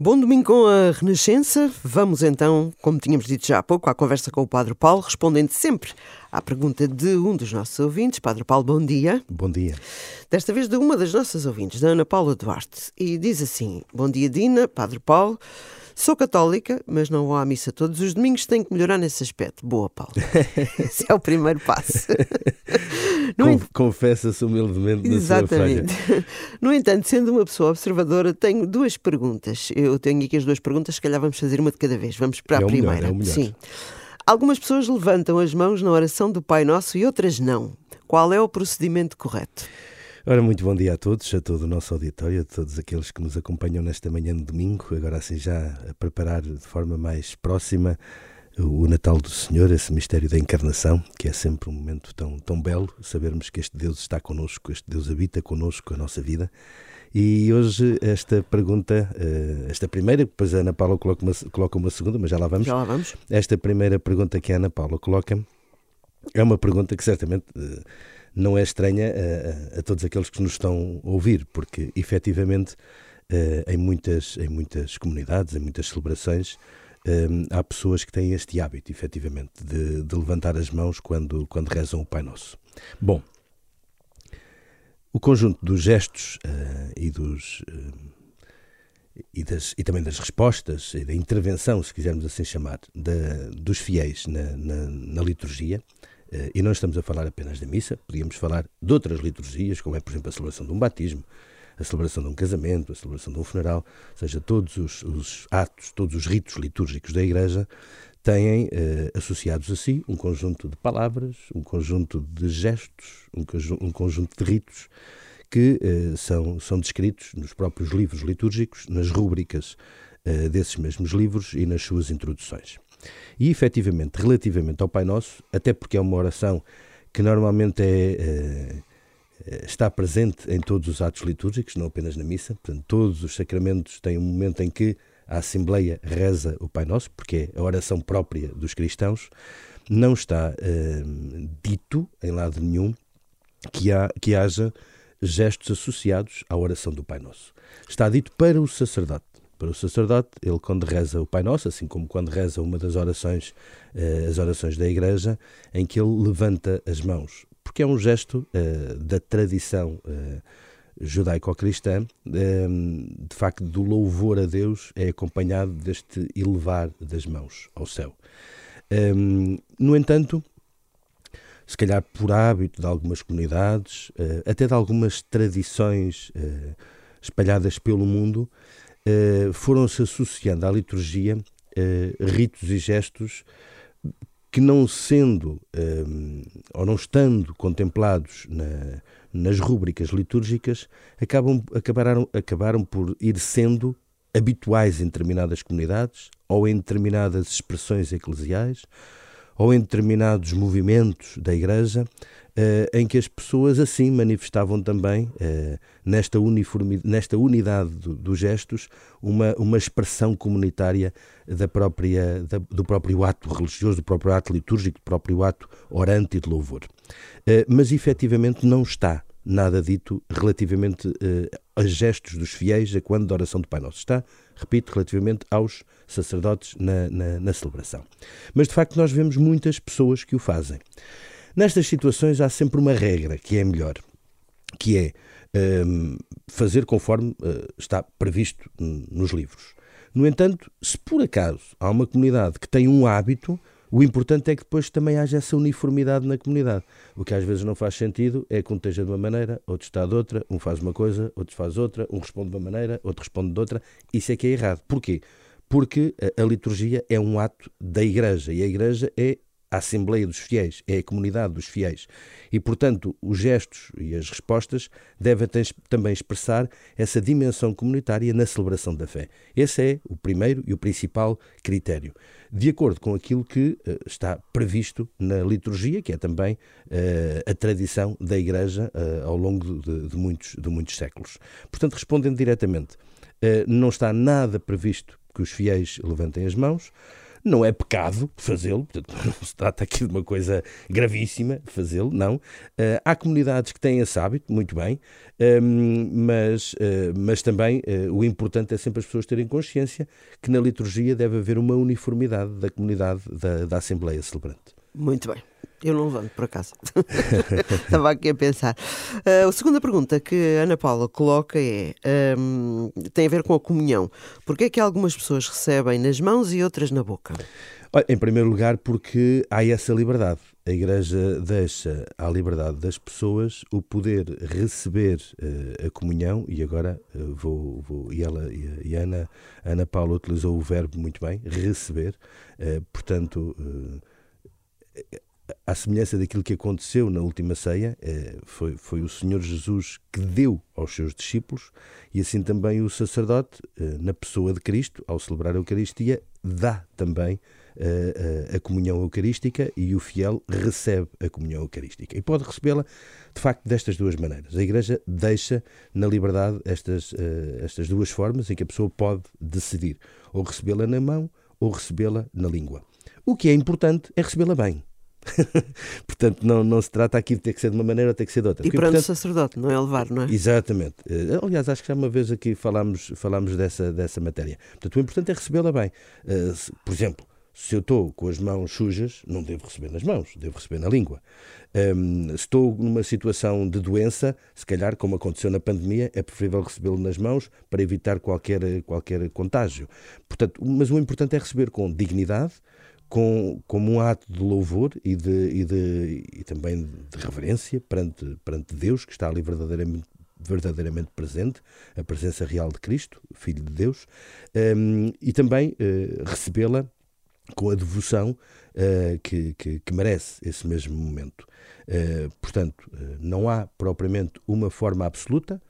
Bom domingo com a Renascença. Vamos então, como tínhamos dito já há pouco, à conversa com o Padre Paulo, respondendo sempre à pergunta de um dos nossos ouvintes. Padre Paulo, bom dia. Bom dia. Desta vez de uma das nossas ouvintes, da Ana Paula Duarte. E diz assim: Bom dia, Dina, Padre Paulo. Sou católica, mas não vou à missa todos os domingos, tenho que melhorar nesse aspecto. Boa, Paulo. Esse é o primeiro passo. Conf Confessa-se humildemente da sua falha. No entanto, sendo uma pessoa observadora, tenho duas perguntas. Eu tenho aqui as duas perguntas, se calhar vamos fazer uma de cada vez. Vamos para é a primeira. Melhor, é o melhor. Sim. Algumas pessoas levantam as mãos na oração do Pai Nosso e outras não. Qual é o procedimento correto? Ora, muito bom dia a todos, a todo o nosso auditório, a todos aqueles que nos acompanham nesta manhã de domingo, agora assim já a preparar de forma mais próxima o Natal do Senhor, esse mistério da encarnação, que é sempre um momento tão, tão belo, sabermos que este Deus está connosco, este Deus habita connosco a nossa vida. E hoje esta pergunta, eh, esta primeira, depois a Ana Paula coloca uma, coloca uma segunda, mas já lá vamos. Já lá vamos. Esta primeira pergunta que a Ana Paula coloca é uma pergunta que certamente eh, não é estranha a, a, todos aqueles que nos estão a ouvir, porque efetivamente uh, em, muitas, em muitas comunidades, em muitas celebrações, um, há pessoas que têm este hábito, efetivamente, de, de, levantar as mãos quando, quando rezam o Pai Nosso. Bom, o conjunto dos gestos uh, e dos. Uh, e, das, e, também das respostas e da intervenção, se quisermos assim chamar, da, dos fiéis na, na, na liturgia, e não estamos a falar apenas da missa, podíamos falar de outras liturgias, como é, por exemplo, a celebração de um batismo, a celebração de um casamento, a celebração de um funeral, ou seja, todos os, os atos, todos os ritos litúrgicos da Igreja têm eh, associados a si um conjunto de palavras, um conjunto de gestos, um, um conjunto de ritos que eh, são, são descritos nos próprios livros litúrgicos, nas rúbricas eh, desses mesmos livros e nas suas introduções. E efetivamente, relativamente ao Pai Nosso, até porque é uma oração que normalmente é, é, está presente em todos os atos litúrgicos, não apenas na missa, portanto, todos os sacramentos têm um momento em que a Assembleia reza o Pai Nosso, porque é a oração própria dos cristãos, não está é, dito em lado nenhum que, há, que haja gestos associados à oração do Pai Nosso. Está dito para o sacerdote. Para o sacerdote, ele quando reza o Pai Nosso, assim como quando reza uma das orações, eh, as orações da Igreja, em que ele levanta as mãos, porque é um gesto eh, da tradição eh, judaico-cristã, de facto, do louvor a Deus é acompanhado deste elevar das mãos ao céu. no entanto, se calhar por hábito de algumas comunidades, até de algumas tradições espalhadas pelo mundo, eh, foram-se associando à liturgia uh, ritos e gestos que não sendo um, eh, ou não estando contemplados na, nas rúbricas litúrgicas acabam, acabaram, acabaram por ir sendo habituais em determinadas comunidades ou em determinadas expressões eclesiais ou em determinados movimentos da Igreja, eh, em que as pessoas assim manifestavam também, eh, nesta, uniformidade, nesta unidade do, dos gestos, uma, uma expressão comunitária da própria, do próprio ato religioso, do próprio ato litúrgico, do próprio ato orante e de louvor. Eh, mas efetivamente não está nada dito relativamente a gestos dos fiéis a quando da oração do Pai Nosso. Está, repito, relativamente aos sacerdotes na, na, na celebração. Mas de facto nós vemos muitas pessoas que o fazem. Nestas situações há sempre uma regra que é melhor, que é um, fazer conforme uh, está previsto nos livros. No entanto, se por acaso há uma comunidade que tem um hábito, o importante é que depois também haja essa uniformidade na comunidade. O que às vezes não faz sentido é que um esteja de uma maneira, outro está de outra, um faz uma coisa, outro faz outra, um responde de uma maneira, outro responde de outra. Isso é que é errado. Porquê? Porque a liturgia é um ato da Igreja e a Igreja é a Assembleia dos Fiéis, é a comunidade dos fiéis. E, portanto, os gestos e as respostas devem também expressar essa dimensão comunitária na celebração da fé. Esse é o primeiro e o principal critério. De acordo com aquilo que uh, está previsto na liturgia, que é também uh, a tradição da Igreja uh, ao longo de, muitos, de muitos séculos. Portanto, respondendo diretamente, não está nada previsto que os fiéis levantem as mãos. Não é pecado fazê-lo, portanto, não se trata aqui de uma coisa gravíssima fazê-lo, não. Uh, há comunidades que têm esse hábito, muito bem, um, mas, uh, mas também uh, o importante é sempre as pessoas terem consciência que na liturgia deve haver uma uniformidade da comunidade da, da Assembleia Celebrante. Muito bem. Eu não levanto, por acaso. Estava aqui a pensar. Uh, a segunda pergunta que a Ana Paula coloca é: um, tem a ver com a comunhão. Porquê é que algumas pessoas recebem nas mãos e outras na boca? Olha, em primeiro lugar, porque há essa liberdade. A Igreja deixa à liberdade das pessoas o poder receber uh, a comunhão, e agora uh, vou, vou, e ela e a Ana, a Ana Paula utilizou o verbo muito bem, receber, portanto à semelhança daquilo que aconteceu na última ceia, eh, foi, foi o Senhor Jesus que deu aos seus discípulos e assim também o sacerdote, eh, na pessoa de Cristo, ao celebrar a Eucaristia, dá também eh, a comunhão eucarística e o fiel recebe a comunhão eucarística. E pode recebê-la, de facto, destas duas maneiras. A Igreja deixa na liberdade estas, estas duas formas em que a pessoa pode decidir ou recebê-la na mão ou recebê-la na língua. O que é importante é recebê-la bem. portanto, não, não se trata aqui de ter que ser de uma maneira ou ter que ser de outra. E para o sacerdote, não é levar, não é? Exatamente. Eh, aliás, acho que já uma vez aqui falámos, falámos dessa, dessa matéria. Portanto, o importante é recebê-la bem. Eh, por exemplo, se eu estou com as mãos sujas, não devo receber nas mãos, devo receber na língua. Um, se estou numa situação de doença, se calhar, como aconteceu na pandemia, é preferível recebê-lo nas mãos para evitar qualquer, qualquer contágio. Portanto, mas o importante é receber com dignidade, com, como um ato de louvor e, de, e, de, e também de reverência perante, perante Deus, que está ali verdadeiramente, verdadeiramente presente, a presença real de Cristo, Filho de Deus, um, e também uh, recebê-la com a devoção uh, que, que, que, merece esse mesmo momento. Uh, portanto, não há propriamente uma forma absoluta,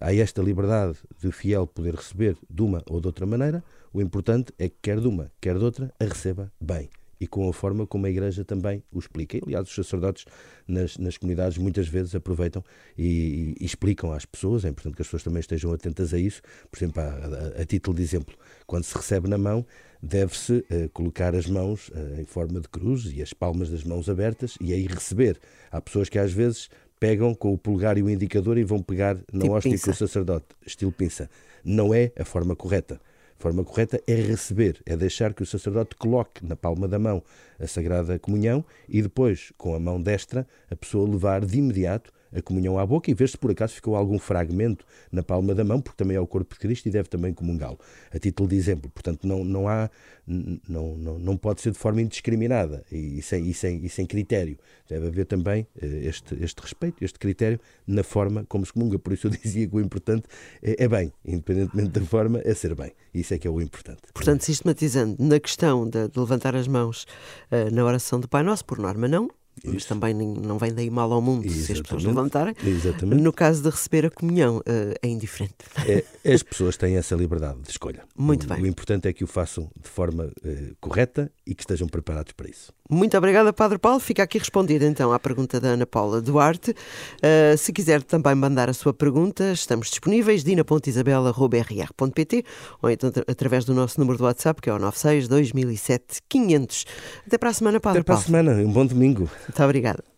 há esta liberdade de fiel poder receber de uma ou de outra maneira, o importante é que quer de uma, quer de outra, a receba bem e com a forma como a Igreja também o explica. E, aliás, os sacerdotes nas, nas comunidades muitas vezes aproveitam e, e, explicam às pessoas, é importante que as pessoas também estejam atentas a isso. Por exemplo, a, a, a título de exemplo, quando se recebe na mão, deve-se uh, colocar as mãos uh, em forma de cruz e as palmas das mãos abertas e aí receber. Há pessoas que às vezes pegam com o polegar e o indicador e vão pegar na tipo hóstia que o sacerdote, estilo pinça. Não é a forma correta. Forma correta é receber, é deixar que o sacerdote coloque na palma da mão a Sagrada Comunhão e depois, com a mão destra, a pessoa levar de imediato a comunhão à boca e ver se por acaso ficou algum fragmento na palma da mão, porque também é o corpo de Cristo e deve também comungá-lo. A título de exemplo, portanto, não, não há, não, não, não pode ser de forma indiscriminada e, sem, e, sem, e sem critério. Deve haver também eh, este, este respeito, este critério na forma como se comunga. Por isso eu dizia que o importante é, é bem, independentemente da forma, é ser bem. Isso é que é o importante. Portanto, sistematizando na questão de, de levantar as mãos uh, na oração do Pai Nosso, por norma não, isso. Mas também não vem daí mal ao mundo Exatamente. se as pessoas levantarem. Exatamente. No caso de receber a comunhão, eh, é indiferente. É, as pessoas têm essa liberdade de escolha. Muito o, bem. O importante é que o façam de forma uh, correta e que estejam preparados para isso. Muito obrigada, Padre Paulo. Fica aqui respondida então à pergunta da Ana Paula Duarte. Uh, se quiser também mandar a sua pergunta, estamos disponíveis, dina.isabela.rr.pt ou então através do nosso número do WhatsApp, que é o 96 2007 500. Até para a semana, Padre Até para Paulo. a semana. Um bom domingo. Muito obrigada.